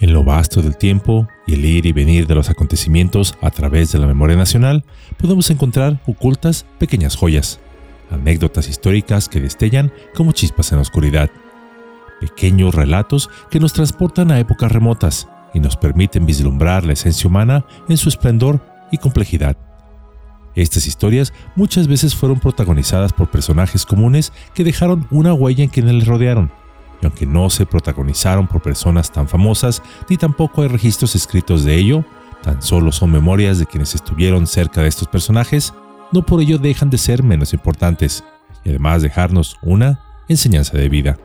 En lo vasto del tiempo y el ir y venir de los acontecimientos a través de la memoria nacional, podemos encontrar ocultas pequeñas joyas, anécdotas históricas que destellan como chispas en la oscuridad, pequeños relatos que nos transportan a épocas remotas y nos permiten vislumbrar la esencia humana en su esplendor y complejidad. Estas historias muchas veces fueron protagonizadas por personajes comunes que dejaron una huella en quienes les rodearon y aunque no se protagonizaron por personas tan famosas, ni tampoco hay registros escritos de ello, tan solo son memorias de quienes estuvieron cerca de estos personajes, no por ello dejan de ser menos importantes, y además dejarnos una enseñanza de vida.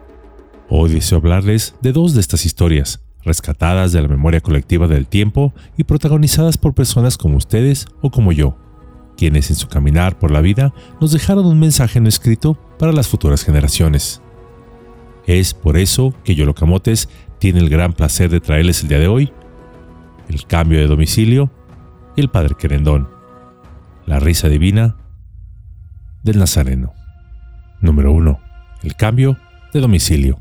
Hoy deseo hablarles de dos de estas historias, rescatadas de la memoria colectiva del tiempo y protagonizadas por personas como ustedes o como yo, quienes en su caminar por la vida nos dejaron un mensaje no escrito para las futuras generaciones. Es por eso que Yolocamotes tiene el gran placer de traerles el día de hoy el cambio de domicilio y el Padre Querendón, la risa divina del Nazareno. Número 1. El cambio de domicilio.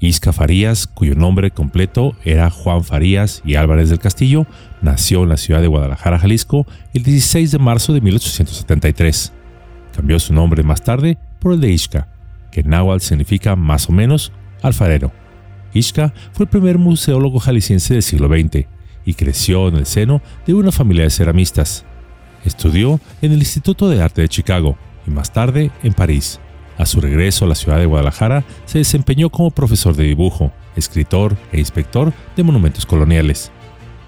Isca Farías, cuyo nombre completo era Juan Farías y Álvarez del Castillo, nació en la ciudad de Guadalajara, Jalisco, el 16 de marzo de 1873. Cambió su nombre más tarde por el de Isca, que náhuatl significa más o menos alfarero. Ishka fue el primer museólogo jalisciense del siglo XX y creció en el seno de una familia de ceramistas. Estudió en el Instituto de Arte de Chicago y más tarde en París. A su regreso a la ciudad de Guadalajara, se desempeñó como profesor de dibujo, escritor e inspector de monumentos coloniales.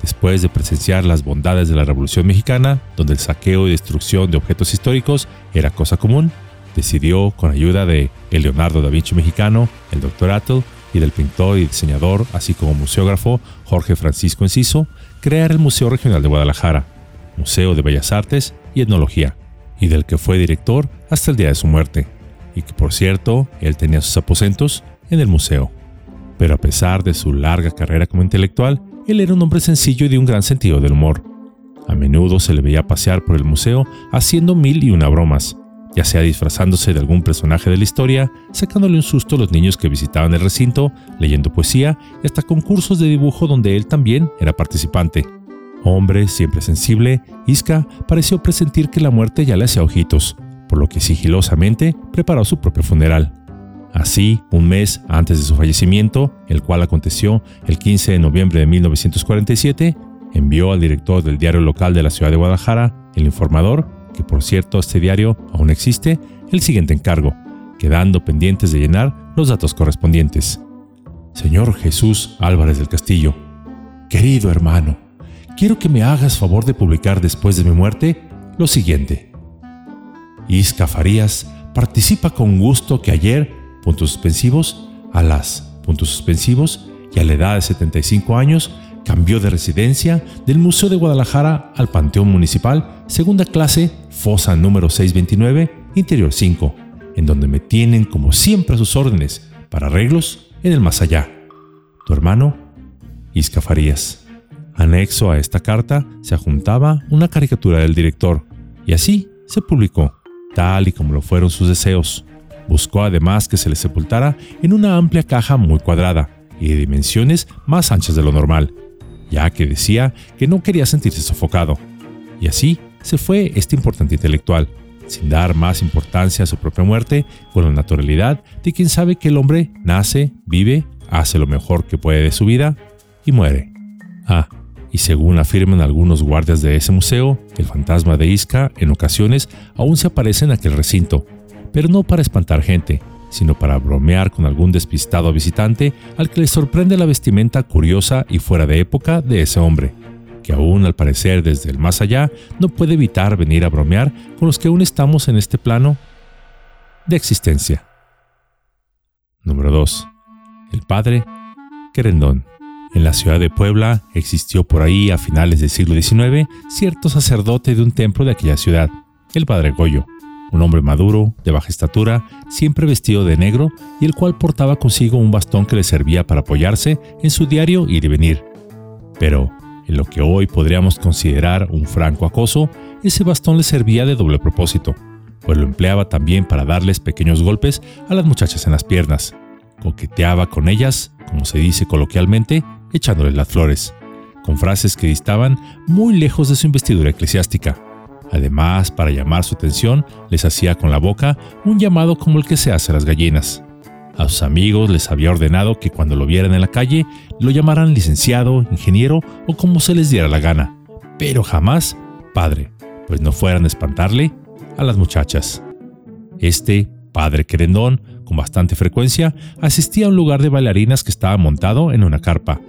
Después de presenciar las bondades de la Revolución Mexicana, donde el saqueo y destrucción de objetos históricos era cosa común, decidió, con ayuda de el Leonardo da Vinci mexicano, el Dr. Attle y del pintor y diseñador, así como museógrafo Jorge Francisco Enciso, crear el Museo Regional de Guadalajara, Museo de Bellas Artes y Etnología, y del que fue director hasta el día de su muerte, y que por cierto, él tenía sus aposentos en el museo. Pero a pesar de su larga carrera como intelectual, él era un hombre sencillo y de un gran sentido del humor. A menudo se le veía pasear por el museo haciendo mil y una bromas, ya sea disfrazándose de algún personaje de la historia, sacándole un susto a los niños que visitaban el recinto, leyendo poesía y hasta concursos de dibujo donde él también era participante. Hombre siempre sensible, Isca pareció presentir que la muerte ya le hacía ojitos, por lo que sigilosamente preparó su propio funeral. Así, un mes antes de su fallecimiento, el cual aconteció el 15 de noviembre de 1947, envió al director del diario local de la ciudad de Guadalajara, el informador, que por cierto este diario aún existe, el siguiente encargo, quedando pendientes de llenar los datos correspondientes. Señor Jesús Álvarez del Castillo, querido hermano, quiero que me hagas favor de publicar después de mi muerte lo siguiente. Isca Farías participa con gusto que ayer, puntos suspensivos, a las puntos suspensivos y a la edad de 75 años, cambió de residencia del Museo de Guadalajara al Panteón Municipal, segunda clase, fosa número 629, interior 5, en donde me tienen como siempre a sus órdenes para arreglos en el más allá. Tu hermano, Isca Farías. Anexo a esta carta se adjuntaba una caricatura del director, y así se publicó, tal y como lo fueron sus deseos. Buscó además que se le sepultara en una amplia caja muy cuadrada y de dimensiones más anchas de lo normal, ya que decía que no quería sentirse sofocado. Y así se fue este importante intelectual, sin dar más importancia a su propia muerte, con la naturalidad de quien sabe que el hombre nace, vive, hace lo mejor que puede de su vida y muere. Ah, y según afirman algunos guardias de ese museo, el fantasma de Isca en ocasiones aún se aparece en aquel recinto, pero no para espantar gente, sino para bromear con algún despistado visitante al que le sorprende la vestimenta curiosa y fuera de época de ese hombre, que aún al parecer desde el más allá no puede evitar venir a bromear con los que aún estamos en este plano de existencia. Número 2. El padre Querendón. En la ciudad de Puebla existió por ahí a finales del siglo XIX cierto sacerdote de un templo de aquella ciudad, el padre Goyo, un hombre maduro, de baja estatura, siempre vestido de negro y el cual portaba consigo un bastón que le servía para apoyarse en su diario ir y venir. Pero, en lo que hoy podríamos considerar un franco acoso, ese bastón le servía de doble propósito, pues lo empleaba también para darles pequeños golpes a las muchachas en las piernas. Coqueteaba con ellas, como se dice coloquialmente, echándoles las flores, con frases que distaban muy lejos de su investidura eclesiástica. Además, para llamar su atención, les hacía con la boca un llamado como el que se hace a las gallinas. A sus amigos les había ordenado que cuando lo vieran en la calle lo llamaran licenciado, ingeniero o como se les diera la gana, pero jamás padre, pues no fueran a espantarle a las muchachas. Este padre querendón, con bastante frecuencia, asistía a un lugar de bailarinas que estaba montado en una carpa,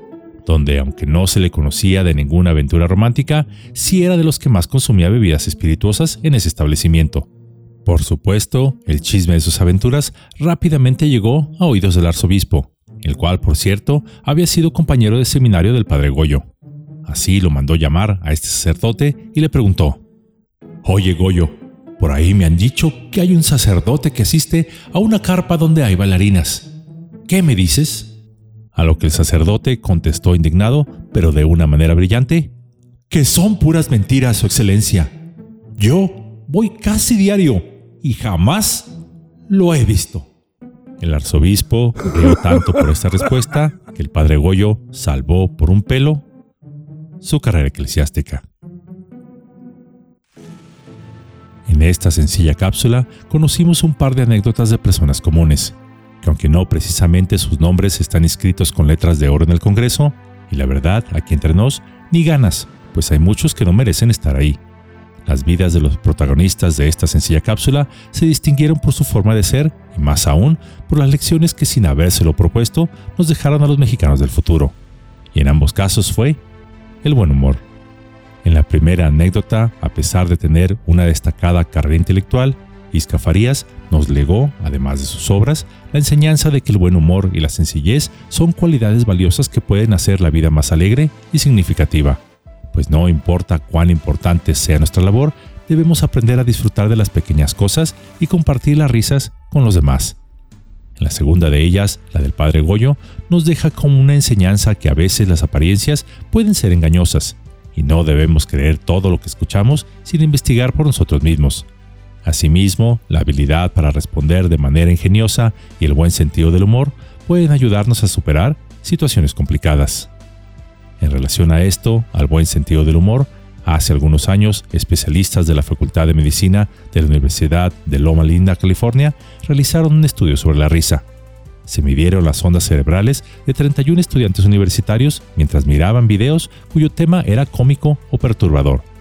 donde aunque no se le conocía de ninguna aventura romántica, sí era de los que más consumía bebidas espirituosas en ese establecimiento. Por supuesto, el chisme de sus aventuras rápidamente llegó a oídos del arzobispo, el cual, por cierto, había sido compañero de seminario del padre Goyo. Así lo mandó llamar a este sacerdote y le preguntó, Oye Goyo, por ahí me han dicho que hay un sacerdote que asiste a una carpa donde hay bailarinas. ¿Qué me dices? A lo que el sacerdote contestó indignado, pero de una manera brillante, que son puras mentiras, Su Excelencia. Yo voy casi diario y jamás lo he visto. El arzobispo rió tanto por esta respuesta que el padre Goyo salvó por un pelo su carrera eclesiástica. En esta sencilla cápsula conocimos un par de anécdotas de personas comunes, que aunque no precisamente sus nombres están inscritos con letras de oro en el Congreso, y la verdad, aquí entre nos, ni ganas, pues hay muchos que no merecen estar ahí. Las vidas de los protagonistas de esta sencilla cápsula se distinguieron por su forma de ser y más aún por las lecciones que sin habérselo propuesto nos dejaron a los mexicanos del futuro. Y en ambos casos fue el buen humor. En la primera anécdota, a pesar de tener una destacada carrera intelectual, Isca Farías nos legó, además de sus obras, la enseñanza de que el buen humor y la sencillez son cualidades valiosas que pueden hacer la vida más alegre y significativa pues no importa cuán importante sea nuestra labor, debemos aprender a disfrutar de las pequeñas cosas y compartir las risas con los demás. En la segunda de ellas, la del padre Goyo, nos deja como una enseñanza que a veces las apariencias pueden ser engañosas y no debemos creer todo lo que escuchamos sin investigar por nosotros mismos. Asimismo, la habilidad para responder de manera ingeniosa y el buen sentido del humor pueden ayudarnos a superar situaciones complicadas. En relación a esto, al buen sentido del humor, hace algunos años, especialistas de la Facultad de Medicina de la Universidad de Loma Linda, California, realizaron un estudio sobre la risa. Se midieron las ondas cerebrales de 31 estudiantes universitarios mientras miraban videos cuyo tema era cómico o perturbador.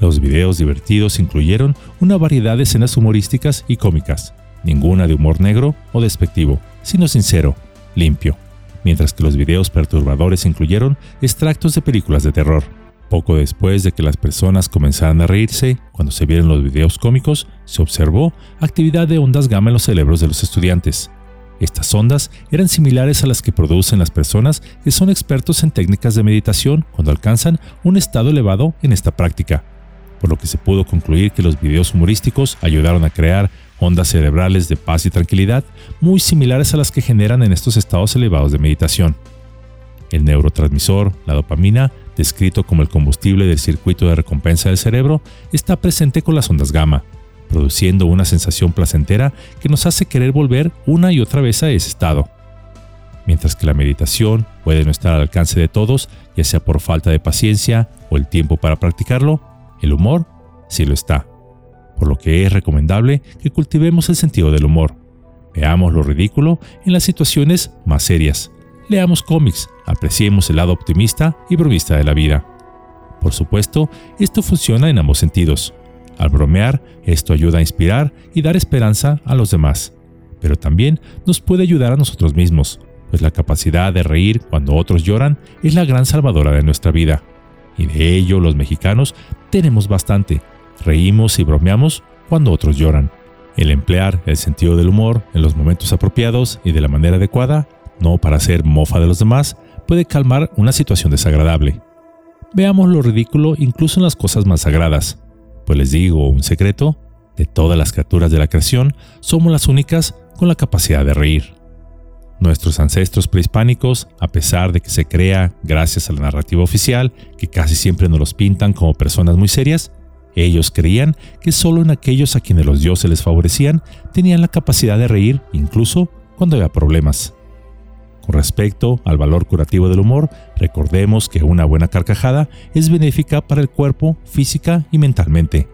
Los videos divertidos incluyeron una variedad de escenas humorísticas y cómicas, ninguna de humor negro o despectivo, sino sincero, limpio mientras que los videos perturbadores incluyeron extractos de películas de terror. Poco después de que las personas comenzaran a reírse, cuando se vieron los videos cómicos, se observó actividad de ondas gamma en los cerebros de los estudiantes. Estas ondas eran similares a las que producen las personas que son expertos en técnicas de meditación cuando alcanzan un estado elevado en esta práctica, por lo que se pudo concluir que los videos humorísticos ayudaron a crear ondas cerebrales de paz y tranquilidad muy similares a las que generan en estos estados elevados de meditación. El neurotransmisor, la dopamina, descrito como el combustible del circuito de recompensa del cerebro, está presente con las ondas gamma, produciendo una sensación placentera que nos hace querer volver una y otra vez a ese estado. Mientras que la meditación puede no estar al alcance de todos, ya sea por falta de paciencia o el tiempo para practicarlo, el humor sí lo está por lo que es recomendable que cultivemos el sentido del humor. Veamos lo ridículo en las situaciones más serias. Leamos cómics, apreciemos el lado optimista y bromista de la vida. Por supuesto, esto funciona en ambos sentidos. Al bromear, esto ayuda a inspirar y dar esperanza a los demás, pero también nos puede ayudar a nosotros mismos, pues la capacidad de reír cuando otros lloran es la gran salvadora de nuestra vida. Y de ello los mexicanos tenemos bastante, Reímos y bromeamos cuando otros lloran. El emplear el sentido del humor en los momentos apropiados y de la manera adecuada, no para hacer mofa de los demás, puede calmar una situación desagradable. Veamos lo ridículo incluso en las cosas más sagradas. Pues les digo un secreto, de todas las criaturas de la creación, somos las únicas con la capacidad de reír. Nuestros ancestros prehispánicos, a pesar de que se crea, gracias a la narrativa oficial, que casi siempre nos los pintan como personas muy serias, ellos creían que solo en aquellos a quienes los dioses les favorecían tenían la capacidad de reír incluso cuando había problemas. Con respecto al valor curativo del humor, recordemos que una buena carcajada es benéfica para el cuerpo, física y mentalmente.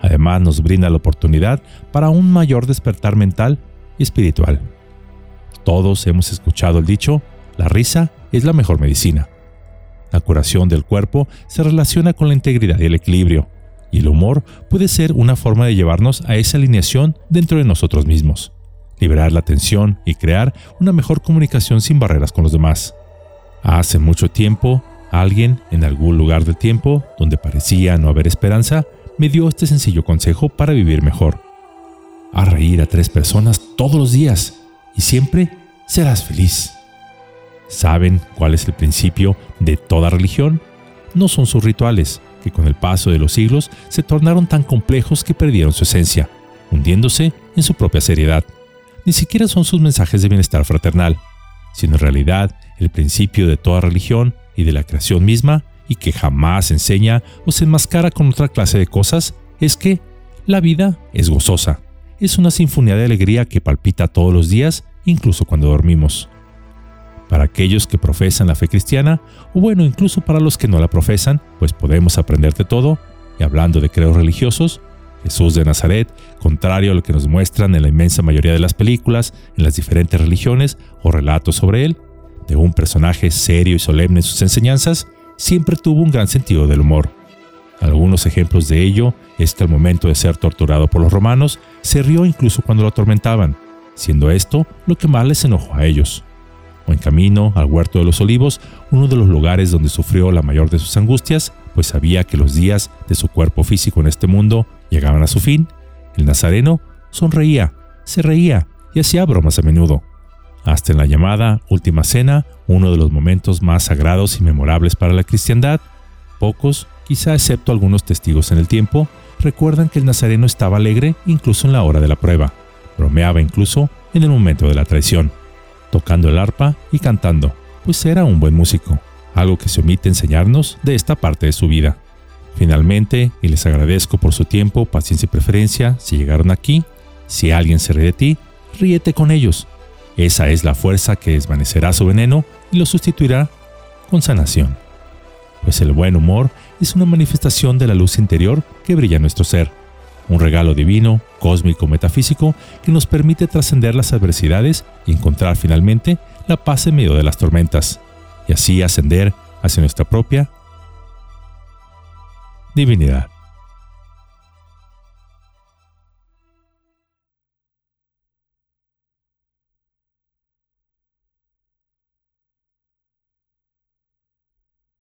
Además nos brinda la oportunidad para un mayor despertar mental y espiritual. Todos hemos escuchado el dicho, la risa es la mejor medicina. La curación del cuerpo se relaciona con la integridad y el equilibrio, y el humor puede ser una forma de llevarnos a esa alineación dentro de nosotros mismos liberar la tensión y crear una mejor comunicación sin barreras con los demás. Hace mucho tiempo, alguien en algún lugar del tiempo, donde parecía no haber esperanza, me dio este sencillo consejo para vivir mejor. A reír a tres personas todos los días y siempre serás feliz. ¿Saben cuál es el principio de toda religión? No son sus rituales, que con el paso de los siglos se tornaron tan complejos que perdieron su esencia, hundiéndose en su propia seriedad ni siquiera son sus mensajes de bienestar fraternal, sino en realidad el principio de toda religión y de la creación misma, y que jamás enseña o se enmascara con otra clase de cosas, es que la vida es gozosa, es una sinfonía de alegría que palpita todos los días, incluso cuando dormimos. Para aquellos que profesan la fe cristiana, o bueno, incluso para los que no la profesan, pues podemos aprender de todo, y hablando de creos religiosos, Jesús de Nazaret, contrario a lo que nos muestran en la inmensa mayoría de las películas, en las diferentes religiones o relatos sobre él, de un personaje serio y solemne en sus enseñanzas, siempre tuvo un gran sentido del humor. Algunos ejemplos de ello es que al momento de ser torturado por los romanos, se rió incluso cuando lo atormentaban, siendo esto lo que más les enojó a ellos. O en camino al huerto de los olivos, uno de los lugares donde sufrió la mayor de sus angustias, pues sabía que los días de su cuerpo físico en este mundo llegaban a su fin, el nazareno sonreía, se reía y hacía bromas a menudo. Hasta en la llamada Última Cena, uno de los momentos más sagrados y memorables para la cristiandad, pocos, quizá excepto algunos testigos en el tiempo, recuerdan que el nazareno estaba alegre incluso en la hora de la prueba, bromeaba incluso en el momento de la traición, tocando el arpa y cantando, pues era un buen músico, algo que se omite enseñarnos de esta parte de su vida. Finalmente, y les agradezco por su tiempo, paciencia y preferencia, si llegaron aquí, si alguien se ríe de ti, ríete con ellos. Esa es la fuerza que desvanecerá su veneno y lo sustituirá con sanación. Pues el buen humor es una manifestación de la luz interior que brilla en nuestro ser, un regalo divino, cósmico, metafísico, que nos permite trascender las adversidades y encontrar finalmente la paz en medio de las tormentas, y así ascender hacia nuestra propia divinidad.